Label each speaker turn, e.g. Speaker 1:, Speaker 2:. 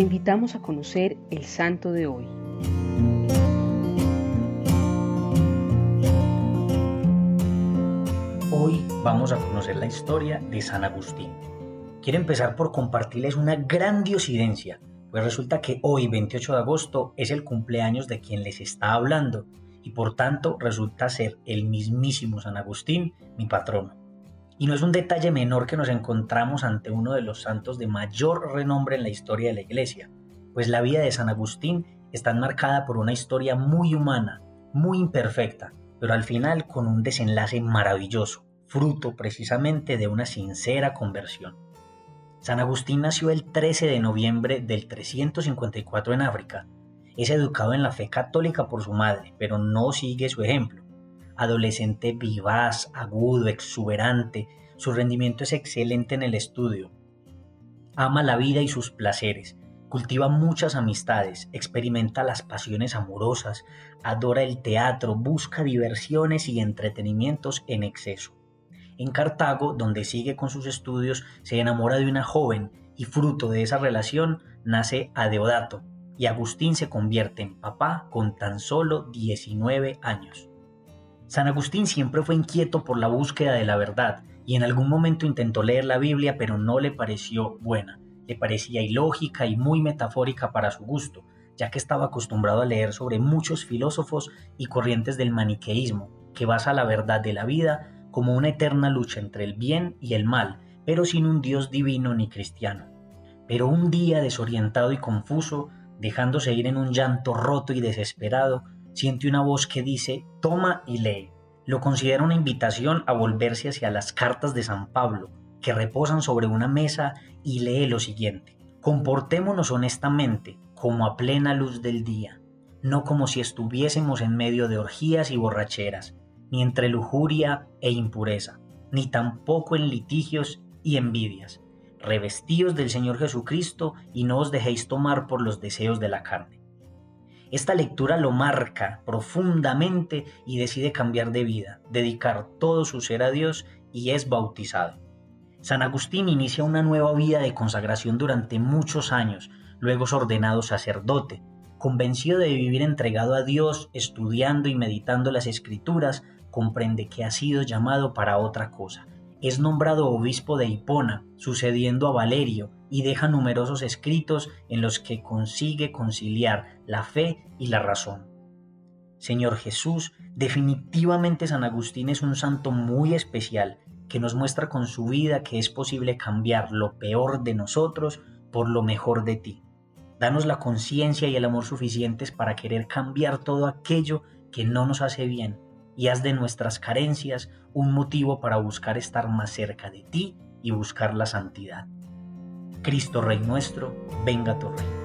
Speaker 1: invitamos a conocer el santo de hoy.
Speaker 2: Hoy vamos a conocer la historia de San Agustín. Quiero empezar por compartirles una gran diosidencia, pues resulta que hoy, 28 de agosto, es el cumpleaños de quien les está hablando y por tanto resulta ser el mismísimo San Agustín, mi patrono. Y no es un detalle menor que nos encontramos ante uno de los santos de mayor renombre en la historia de la Iglesia, pues la vida de San Agustín está marcada por una historia muy humana, muy imperfecta, pero al final con un desenlace maravilloso, fruto precisamente de una sincera conversión. San Agustín nació el 13 de noviembre del 354 en África. Es educado en la fe católica por su madre, pero no sigue su ejemplo adolescente vivaz, agudo, exuberante, su rendimiento es excelente en el estudio. Ama la vida y sus placeres, cultiva muchas amistades, experimenta las pasiones amorosas, adora el teatro, busca diversiones y entretenimientos en exceso. En Cartago, donde sigue con sus estudios, se enamora de una joven y fruto de esa relación nace Adeodato y Agustín se convierte en papá con tan solo 19 años. San Agustín siempre fue inquieto por la búsqueda de la verdad y en algún momento intentó leer la Biblia pero no le pareció buena, le parecía ilógica y muy metafórica para su gusto, ya que estaba acostumbrado a leer sobre muchos filósofos y corrientes del maniqueísmo, que basa la verdad de la vida como una eterna lucha entre el bien y el mal, pero sin un Dios divino ni cristiano. Pero un día desorientado y confuso, dejándose ir en un llanto roto y desesperado, siente una voz que dice, toma y lee. Lo considera una invitación a volverse hacia las cartas de San Pablo, que reposan sobre una mesa y lee lo siguiente. Comportémonos honestamente, como a plena luz del día, no como si estuviésemos en medio de orgías y borracheras, ni entre lujuria e impureza, ni tampoco en litigios y envidias. Revestíos del Señor Jesucristo y no os dejéis tomar por los deseos de la carne esta lectura lo marca profundamente y decide cambiar de vida, dedicar todo su ser a Dios y es bautizado. San Agustín inicia una nueva vida de consagración durante muchos años, luego es ordenado sacerdote. Convencido de vivir entregado a Dios, estudiando y meditando las escrituras, comprende que ha sido llamado para otra cosa. Es nombrado obispo de Hipona, sucediendo a Valerio, y deja numerosos escritos en los que consigue conciliar la fe y la razón. Señor Jesús, definitivamente San Agustín es un santo muy especial que nos muestra con su vida que es posible cambiar lo peor de nosotros por lo mejor de ti. Danos la conciencia y el amor suficientes para querer cambiar todo aquello que no nos hace bien y haz de nuestras carencias un motivo para buscar estar más cerca de ti y buscar la santidad. Cristo Rey nuestro, venga tu reino.